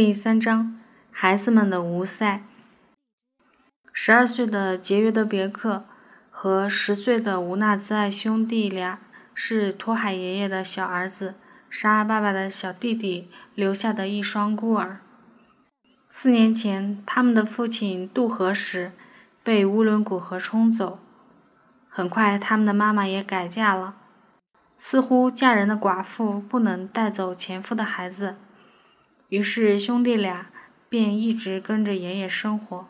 第三章，孩子们的无赛。十二岁的杰约德别克和十岁的吴纳兹爱兄弟俩是托海爷爷的小儿子沙拉爸爸的小弟弟留下的一双孤儿。四年前，他们的父亲渡河时被乌伦古河冲走。很快，他们的妈妈也改嫁了。似乎嫁人的寡妇不能带走前夫的孩子。于是兄弟俩便一直跟着爷爷生活。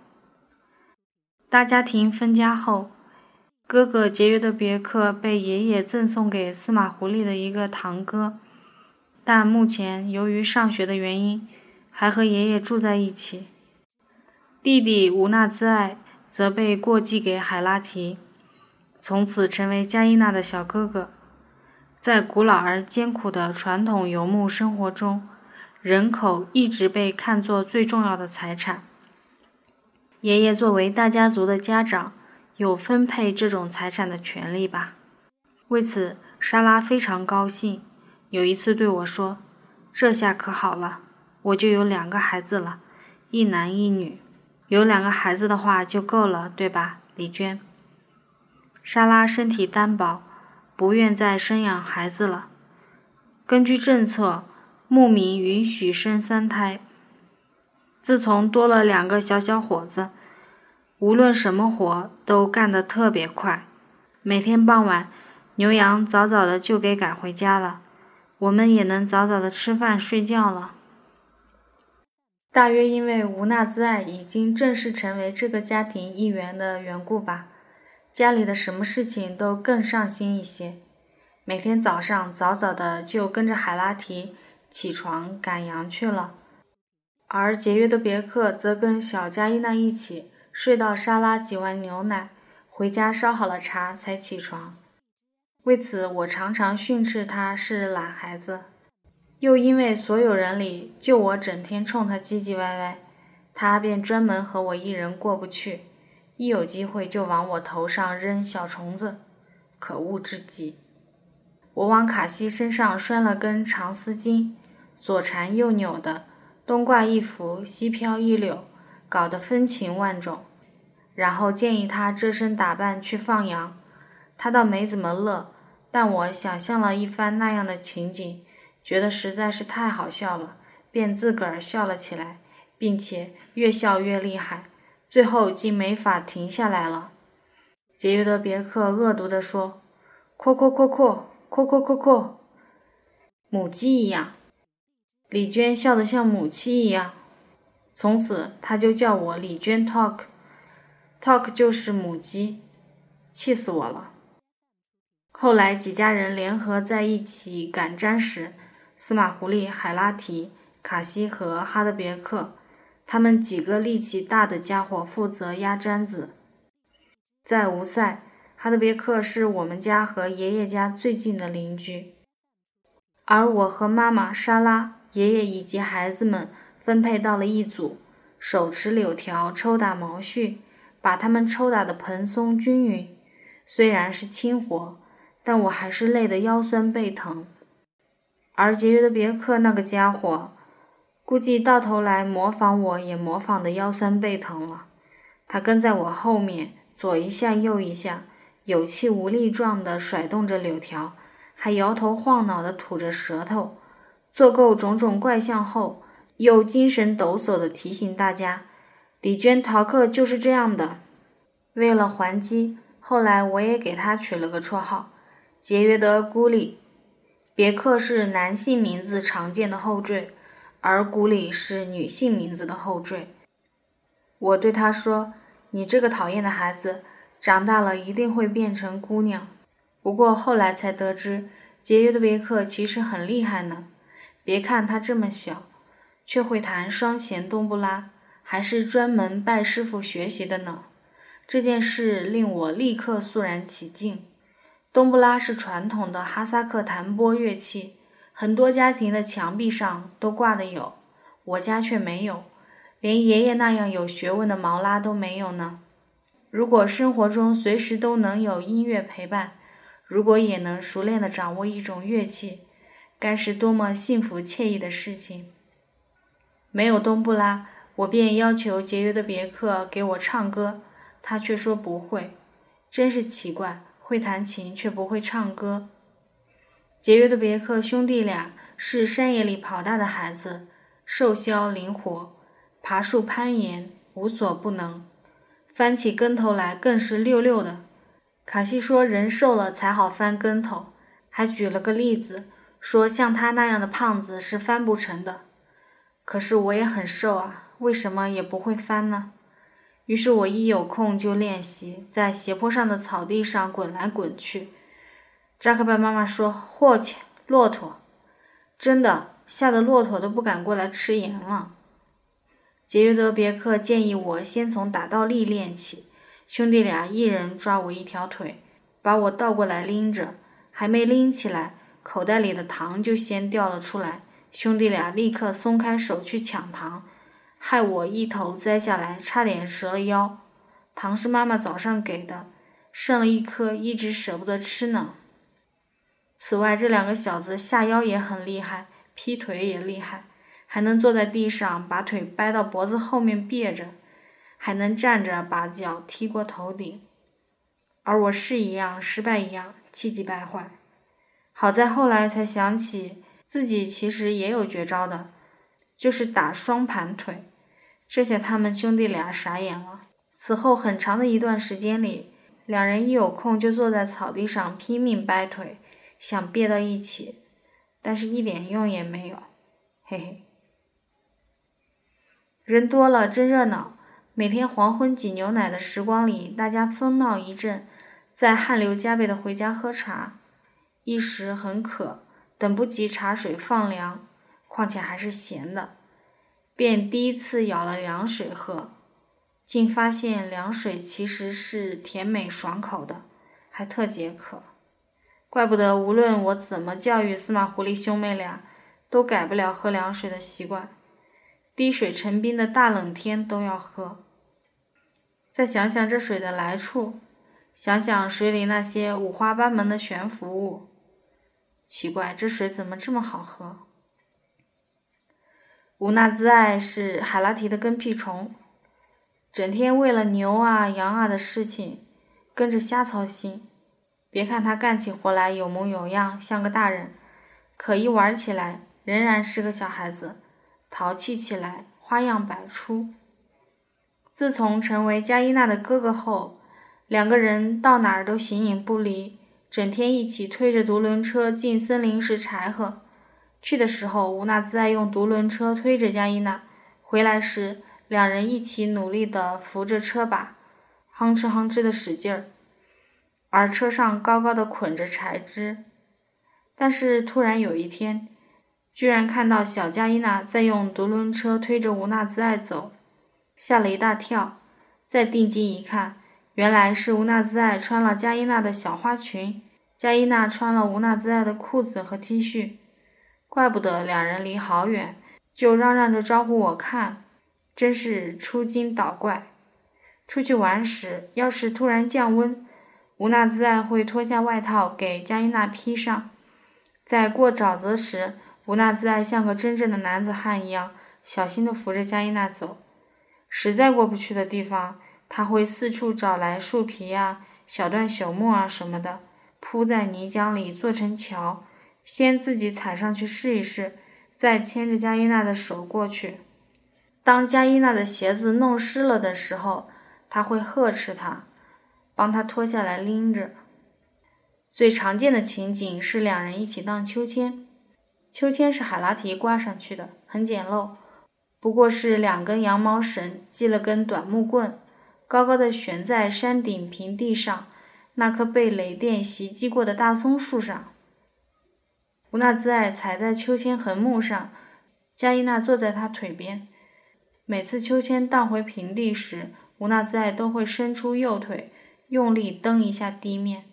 大家庭分家后，哥哥节约的别克被爷爷赠送给司马狐狸的一个堂哥，但目前由于上学的原因，还和爷爷住在一起。弟弟吴纳兹艾则被过继给海拉提，从此成为加伊娜的小哥哥。在古老而艰苦的传统游牧生活中。人口一直被看作最重要的财产。爷爷作为大家族的家长，有分配这种财产的权利吧？为此，莎拉非常高兴。有一次对我说：“这下可好了，我就有两个孩子了，一男一女。有两个孩子的话就够了，对吧，李娟？”莎拉身体单薄，不愿再生养孩子了。根据政策。牧民允许生三胎。自从多了两个小小伙子，无论什么活都干得特别快。每天傍晚，牛羊早早的就给赶回家了，我们也能早早的吃饭睡觉了。大约因为吴纳兹爱已经正式成为这个家庭一员的缘故吧，家里的什么事情都更上心一些。每天早上早早的就跟着海拉提。起床赶羊去了，而节约的别克则跟小加伊娜一起睡到沙拉挤完牛奶，回家烧好了茶才起床。为此，我常常训斥他是懒孩子。又因为所有人里就我整天冲他唧唧歪歪，他便专门和我一人过不去，一有机会就往我头上扔小虫子，可恶至极。我往卡西身上拴了根长丝巾，左缠右扭的，东挂一幅，西飘一柳，搞得风情万种。然后建议他这身打扮去放羊，他倒没怎么乐，但我想象了一番那样的情景，觉得实在是太好笑了，便自个儿笑了起来，并且越笑越厉害，最后竟没法停下来了。节约的别克恶毒地说：“阔阔阔阔。”阔阔阔阔，母鸡一样。李娟笑得像母鸡一样。从此，她就叫我李娟 talk，talk 就是母鸡，气死我了。后来几家人联合在一起赶毡时，司马狐狸、海拉提、卡西和哈德别克，他们几个力气大的家伙负责压毡子。在吴塞。哈德别克是我们家和爷爷家最近的邻居，而我和妈妈莎拉、爷爷以及孩子们分配到了一组，手持柳条抽打毛絮，把它们抽打得蓬松均匀。虽然是轻活，但我还是累得腰酸背疼。而节约的别克那个家伙，估计到头来模仿我也模仿得腰酸背疼了。他跟在我后面，左一下右一下。有气无力状地甩动着柳条，还摇头晃脑地吐着舌头，做够种种怪相后，又精神抖擞地提醒大家：“李娟逃课就是这样的。”为了还击，后来我也给她取了个绰号——节约的孤里。别克是男性名字常见的后缀，而古里是女性名字的后缀。我对他说：“你这个讨厌的孩子。”长大了一定会变成姑娘，不过后来才得知，节约的别克其实很厉害呢。别看他这么小，却会弹双弦冬不拉，还是专门拜师傅学习的呢。这件事令我立刻肃然起敬。冬不拉是传统的哈萨克弹拨乐器，很多家庭的墙壁上都挂的有，我家却没有，连爷爷那样有学问的毛拉都没有呢。如果生活中随时都能有音乐陪伴，如果也能熟练地掌握一种乐器，该是多么幸福惬意的事情！没有冬不拉，我便要求节约的别克给我唱歌，他却说不会，真是奇怪，会弹琴却不会唱歌。节约的别克兄弟俩是山野里跑大的孩子，瘦削灵活，爬树攀岩无所不能，翻起跟头来更是溜溜的。卡西说人瘦了才好翻跟头，还举了个例子，说像他那样的胖子是翻不成的。可是我也很瘦啊，为什么也不会翻呢？于是我一有空就练习，在斜坡上的草地上滚来滚去。扎克伯妈妈说：“霍去，骆驼，真的吓得骆驼都不敢过来吃盐了。”杰约德别克建议我先从打倒立练起，兄弟俩一人抓我一条腿，把我倒过来拎着，还没拎起来，口袋里的糖就先掉了出来。兄弟俩立刻松开手去抢糖，害我一头栽下来，差点折了腰。糖是妈妈早上给的，剩了一颗，一直舍不得吃呢。此外，这两个小子下腰也很厉害，劈腿也厉害，还能坐在地上把腿掰到脖子后面别着，还能站着把脚踢过头顶。而我是一样，失败一样，气急败坏。好在后来才想起自己其实也有绝招的，就是打双盘腿。这下他们兄弟俩傻眼了。此后很长的一段时间里，两人一有空就坐在草地上拼命掰腿。想憋到一起，但是一点用也没有，嘿嘿。人多了真热闹，每天黄昏挤牛奶的时光里，大家疯闹一阵，再汗流浃背的回家喝茶。一时很渴，等不及茶水放凉，况且还是咸的，便第一次舀了凉水喝，竟发现凉水其实是甜美爽口的，还特解渴。怪不得，无论我怎么教育司马狐狸兄妹俩，都改不了喝凉水的习惯。滴水成冰的大冷天都要喝。再想想这水的来处，想想水里那些五花八门的悬浮物，奇怪，这水怎么这么好喝？乌纳兹艾是海拉提的跟屁虫，整天为了牛啊羊啊的事情跟着瞎操心。别看他干起活来有模有样，像个大人，可一玩起来仍然是个小孩子，淘气起来花样百出。自从成为加伊娜的哥哥后，两个人到哪儿都形影不离，整天一起推着独轮车进森林拾柴禾。去的时候，乌纳兹爱用独轮车推着加伊娜；回来时，两人一起努力地扶着车把，哼哧哼哧地使劲儿。而车上高高的捆着柴枝，但是突然有一天，居然看到小加伊娜在用独轮车推着吴纳兹爱走，吓了一大跳。再定睛一看，原来是吴纳兹爱穿了加伊娜的小花裙，加伊娜穿了吴纳兹爱的裤子和 T 恤。怪不得两人离好远，就嚷嚷着招呼我看，真是出惊捣怪。出去玩时，要是突然降温。吴纳兹爱会脱下外套给加伊娜披上，在过沼泽时，吴纳兹爱像个真正的男子汉一样，小心地扶着加伊娜走。实在过不去的地方，他会四处找来树皮啊、小段朽木啊什么的，铺在泥浆里做成桥，先自己踩上去试一试，再牵着加伊娜的手过去。当加伊娜的鞋子弄湿了的时候，他会呵斥她。帮他脱下来拎着。最常见的情景是两人一起荡秋千，秋千是海拉提挂上去的，很简陋，不过是两根羊毛绳系了根短木棍，高高的悬在山顶平地上那棵被雷电袭击过的大松树上。吴纳兹爱踩在秋千横木上，加伊娜坐在他腿边。每次秋千荡回平地时，吴纳兹爱都会伸出右腿。用力蹬一下地面，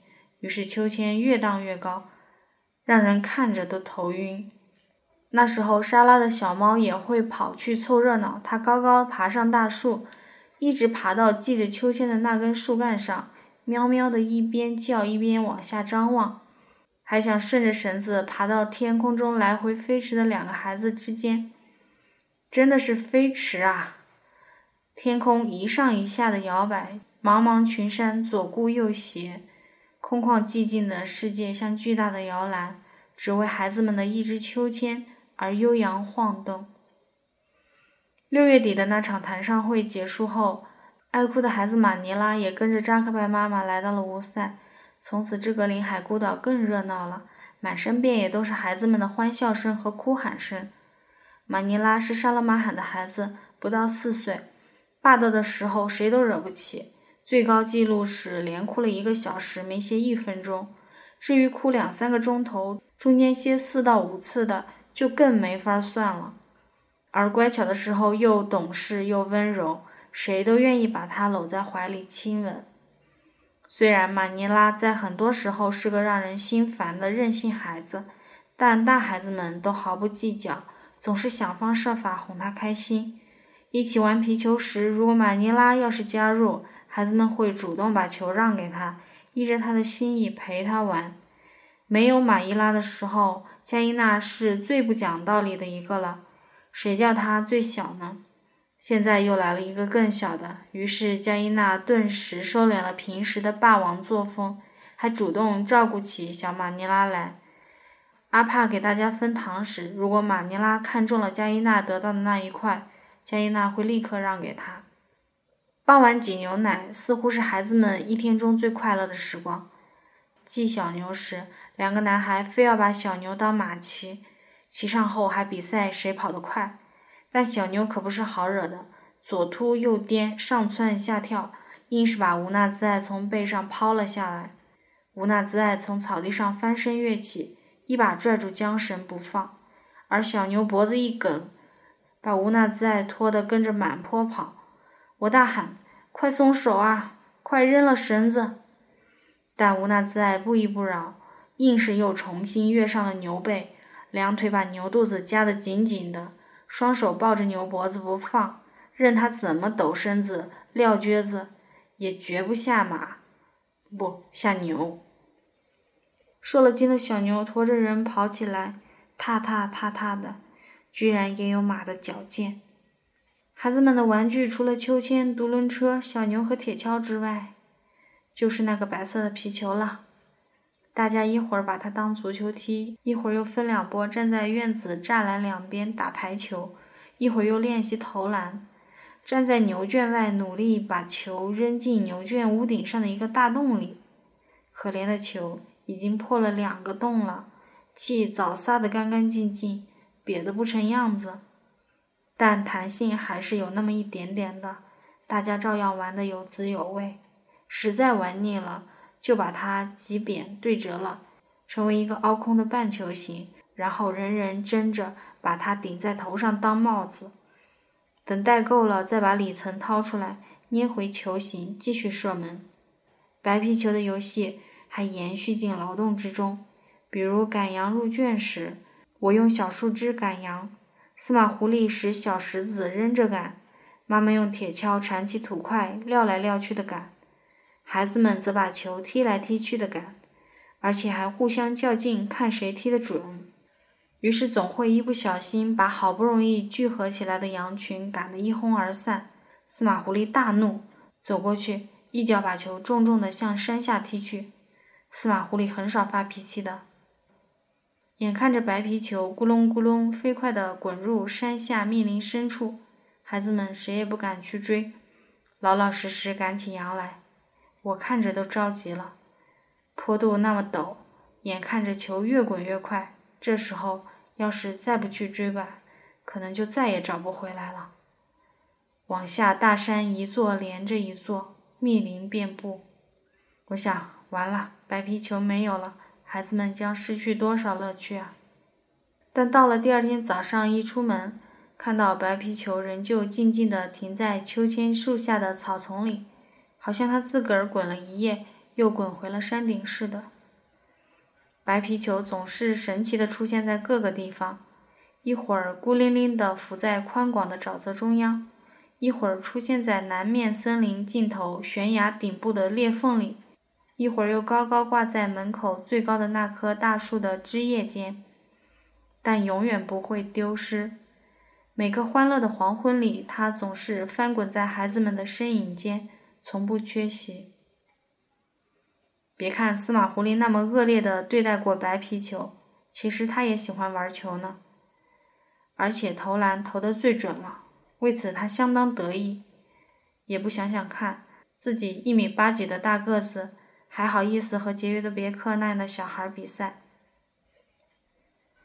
于是秋千越荡越高，让人看着都头晕。那时候，莎拉的小猫也会跑去凑热闹。它高高爬上大树，一直爬到系着秋千的那根树干上，喵喵的一边叫一边往下张望，还想顺着绳子爬到天空中来回飞驰的两个孩子之间。真的是飞驰啊！天空一上一下的摇摆，茫茫群山左顾右斜，空旷寂静的世界像巨大的摇篮，只为孩子们的一只秋千而悠扬晃动。六月底的那场弹唱会结束后，爱哭的孩子马尼拉也跟着扎克拜妈妈来到了乌塞。从此，志格林海孤岛更热闹了，满山遍野都是孩子们的欢笑声和哭喊声。马尼拉是沙勒马罕的孩子，不到四岁，霸道的时候谁都惹不起。最高纪录是连哭了一个小时，没歇一分钟。至于哭两三个钟头，中间歇四到五次的，就更没法算了。而乖巧的时候又懂事又温柔，谁都愿意把他搂在怀里亲吻。虽然马尼拉在很多时候是个让人心烦的任性孩子，但大孩子们都毫不计较。总是想方设法哄他开心。一起玩皮球时，如果马尼拉要是加入，孩子们会主动把球让给他，依着他的心意陪他玩。没有马伊拉的时候，加伊娜是最不讲道理的一个了。谁叫他最小呢？现在又来了一个更小的，于是加伊娜顿时收敛了平时的霸王作风，还主动照顾起小马尼拉来。阿帕给大家分糖时，如果马尼拉看中了加伊娜得到的那一块，加伊娜会立刻让给他。傍晚挤牛奶似乎是孩子们一天中最快乐的时光。系小牛时，两个男孩非要把小牛当马骑，骑上后还比赛谁跑得快。但小牛可不是好惹的，左突右颠，上蹿下跳，硬是把吴纳兹艾从背上抛了下来。吴纳兹艾从草地上翻身跃起。一把拽住缰绳不放，而小牛脖子一梗，把吴纳兹艾拖得跟着满坡跑。我大喊：“快松手啊！快扔了绳子！”但吴纳兹艾不依不饶，硬是又重新跃上了牛背，两腿把牛肚子夹得紧紧的，双手抱着牛脖子不放，任他怎么抖身子、撂撅子，也绝不下马，不下牛。受了惊的小牛驮着人跑起来，踏踏踏踏的，居然也有马的矫健。孩子们的玩具除了秋千、独轮车、小牛和铁锹之外，就是那个白色的皮球了。大家一会儿把它当足球踢，一会儿又分两拨站在院子栅栏两边打排球，一会儿又练习投篮，站在牛圈外努力把球扔进牛圈屋顶上的一个大洞里。可怜的球！已经破了两个洞了，气早撒得干干净净，瘪得不成样子。但弹性还是有那么一点点的，大家照样玩得有滋有味。实在玩腻了，就把它挤扁对折了，成为一个凹空的半球形，然后人人争着把它顶在头上当帽子。等戴够了，再把里层掏出来，捏回球形，继续射门。白皮球的游戏。还延续进劳动之中，比如赶羊入圈时，我用小树枝赶羊，司马狐狸使小石子扔着赶，妈妈用铁锹铲起土块撂来撂去的赶，孩子们则把球踢来踢去的赶，而且还互相较劲，看谁踢得准。于是总会一不小心把好不容易聚合起来的羊群赶得一哄而散。司马狐狸大怒，走过去，一脚把球重重地向山下踢去。司马狐狸很少发脾气的。眼看着白皮球咕隆咕隆飞快地滚入山下密林深处，孩子们谁也不敢去追，老老实实赶起羊来。我看着都着急了。坡度那么陡，眼看着球越滚越快，这时候要是再不去追赶，可能就再也找不回来了。往下，大山一座连着一座，密林遍布。我想。完了，白皮球没有了，孩子们将失去多少乐趣啊！但到了第二天早上，一出门，看到白皮球仍旧静静地停在秋千树下的草丛里，好像它自个儿滚了一夜，又滚回了山顶似的。白皮球总是神奇地出现在各个地方，一会儿孤零零地浮在宽广的沼泽中央，一会儿出现在南面森林尽头悬崖顶部的裂缝里。一会儿又高高挂在门口最高的那棵大树的枝叶间，但永远不会丢失。每个欢乐的黄昏里，他总是翻滚在孩子们的身影间，从不缺席。别看司马狐狸那么恶劣的对待过白皮球，其实他也喜欢玩球呢，而且投篮投得最准了，为此他相当得意。也不想想看，自己一米八几的大个子，还好意思和节约的别克那样的小孩比赛。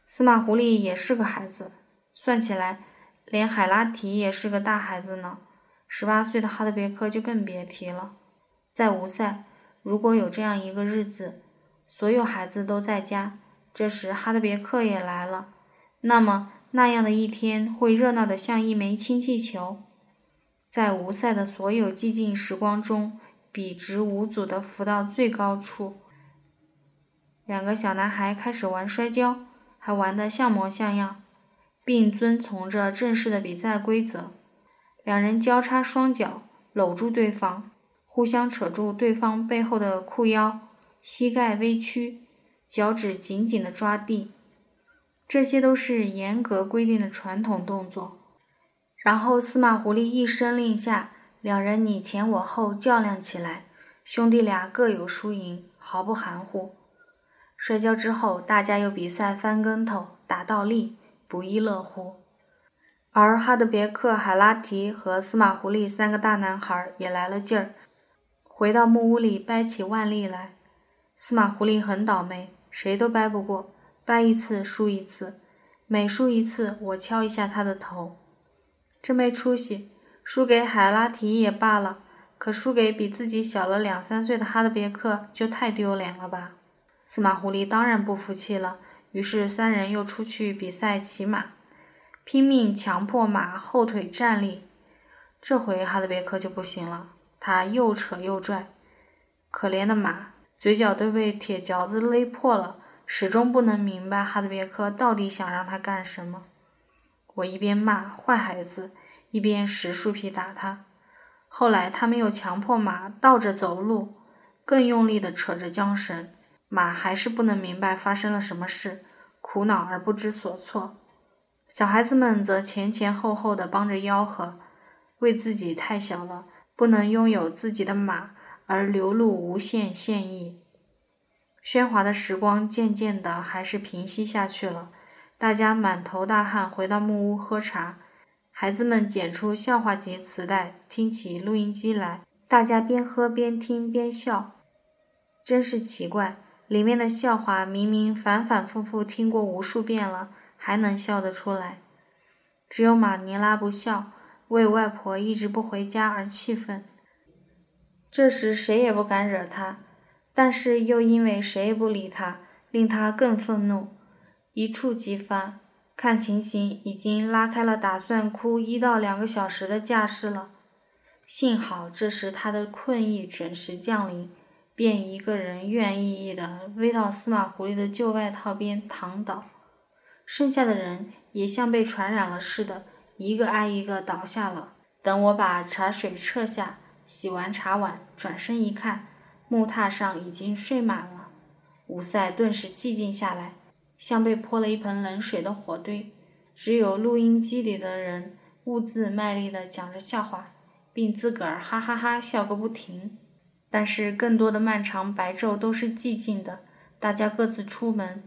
司马狐狸也是个孩子，算起来。连海拉提也是个大孩子呢，十八岁的哈德别克就更别提了。在无赛，如果有这样一个日子，所有孩子都在家，这时哈德别克也来了，那么那样的一天会热闹的像一枚氢气球，在无赛的所有寂静时光中，笔直无阻地浮到最高处。两个小男孩开始玩摔跤，还玩得像模像样。并遵从着正式的比赛规则，两人交叉双脚搂住对方，互相扯住对方背后的裤腰，膝盖微屈，脚趾紧紧地抓地，这些都是严格规定的传统动作。然后司马狐狸一声令下，两人你前我后较量起来，兄弟俩各有输赢，毫不含糊。摔跤之后，大家又比赛翻跟头、打倒立。不亦乐乎，而哈德别克、海拉提和司马狐狸三个大男孩也来了劲儿，回到木屋里掰起腕力来。司马狐狸很倒霉，谁都掰不过，掰一次输一次，每输一次我敲一下他的头。真没出息，输给海拉提也罢了，可输给比自己小了两三岁的哈德别克就太丢脸了吧？司马狐狸当然不服气了。于是三人又出去比赛骑马，拼命强迫马后腿站立。这回哈德别克就不行了，他又扯又拽，可怜的马嘴角都被铁嚼子勒破了，始终不能明白哈德别克到底想让他干什么。我一边骂坏孩子，一边使树皮打他。后来他们又强迫马倒着走路，更用力地扯着缰绳。马还是不能明白发生了什么事，苦恼而不知所措。小孩子们则前前后后的帮着吆喝，为自己太小了，不能拥有自己的马而流露无限歉意。喧哗的时光渐渐的还是平息下去了，大家满头大汗回到木屋喝茶。孩子们捡出笑话集磁带，听起录音机来，大家边喝边听边笑，真是奇怪。里面的笑话明明反反复复听过无数遍了，还能笑得出来。只有马尼拉不笑，为外婆一直不回家而气愤。这时谁也不敢惹他，但是又因为谁也不理他，令他更愤怒，一触即发。看情形，已经拉开了打算哭一到两个小时的架势了。幸好这时他的困意准时降临。便一个人愿意意的偎到司马狐狸的旧外套边躺倒，剩下的人也像被传染了似的，一个挨一个倒下了。等我把茶水撤下，洗完茶碗，转身一看，木榻上已经睡满了。吴赛顿时寂静下来，像被泼了一盆冷水的火堆。只有录音机里的人兀自卖力地讲着笑话，并自个儿哈哈哈笑个不停。但是更多的漫长白昼都是寂静的，大家各自出门，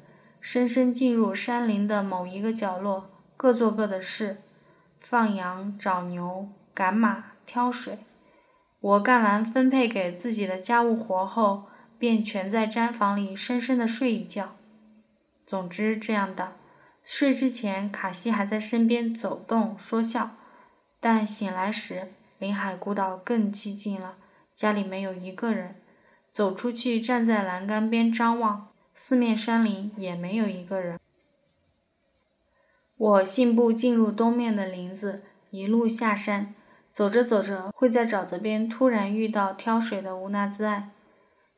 深深进入山林的某一个角落，各做各的事，放羊、找牛、赶马、挑水。我干完分配给自己的家务活后，便蜷在毡房里深深的睡一觉。总之这样的，睡之前卡西还在身边走动说笑，但醒来时，临海孤岛更寂静了。家里没有一个人，走出去站在栏杆边张望，四面山林也没有一个人。我信步进入东面的林子，一路下山，走着走着会在沼泽边突然遇到挑水的乌纳兹艾。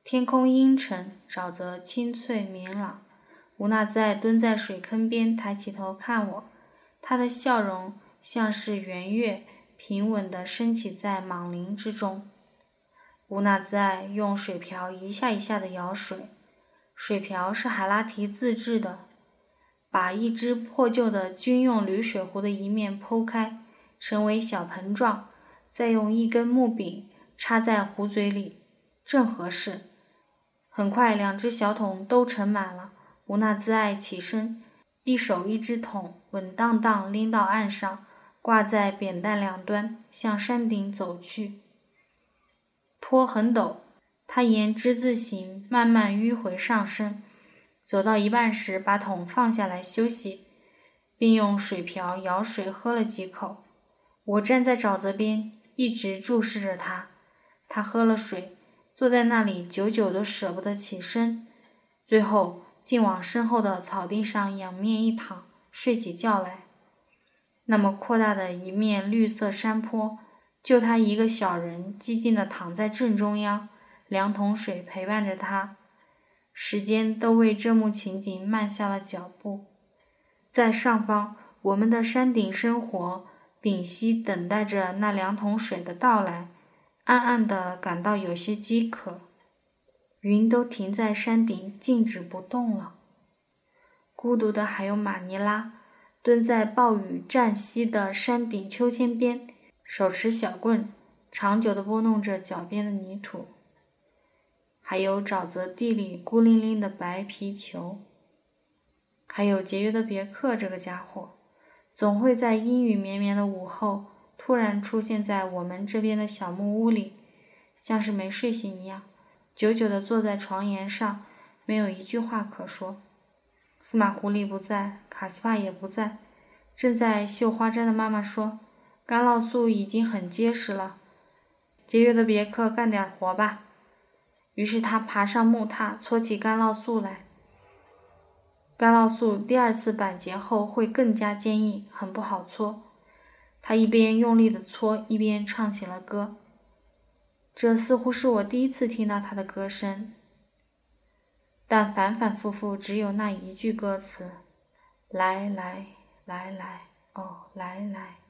天空阴沉，沼泽清脆明朗。乌纳兹艾蹲在水坑边，抬起头看我，他的笑容像是圆月，平稳地升起在莽林之中。乌纳兹艾用水瓢一下一下地舀水，水瓢是海拉提自制的。把一只破旧的军用铝水壶的一面剖开，成为小盆状，再用一根木柄插在壶嘴里，正合适。很快，两只小桶都盛满了。吴娜自爱起身，一手一只桶，稳当当拎到岸上，挂在扁担两端，向山顶走去。坡很陡，他沿之字形慢慢迂回上升。走到一半时，把桶放下来休息，并用水瓢舀水喝了几口。我站在沼泽边，一直注视着他。他喝了水，坐在那里，久久都舍不得起身，最后竟往身后的草地上仰面一躺，睡起觉来。那么扩大的一面绿色山坡，就他一个小人寂静地躺在正中央，两桶水陪伴着他。时间都为这幕情景慢下了脚步，在上方，我们的山顶生活屏息等待着那两桶水的到来，暗暗的感到有些饥渴。云都停在山顶，静止不动了。孤独的还有马尼拉，蹲在暴雨暂息的山顶秋千边，手持小棍，长久地拨弄着脚边的泥土。还有沼泽地里孤零零的白皮球，还有节约的别克这个家伙，总会在阴雨绵绵的午后突然出现在我们这边的小木屋里，像是没睡醒一样，久久地坐在床沿上，没有一句话可说。司马狐狸不在，卡西帕也不在，正在绣花针的妈妈说：“干酪素已经很结实了，节约的别克干点活吧。”于是他爬上木榻，搓起干酪素来。干酪素第二次板结后会更加坚硬，很不好搓。他一边用力地搓，一边唱起了歌。这似乎是我第一次听到他的歌声，但反反复复只有那一句歌词：来来来来，哦，来来。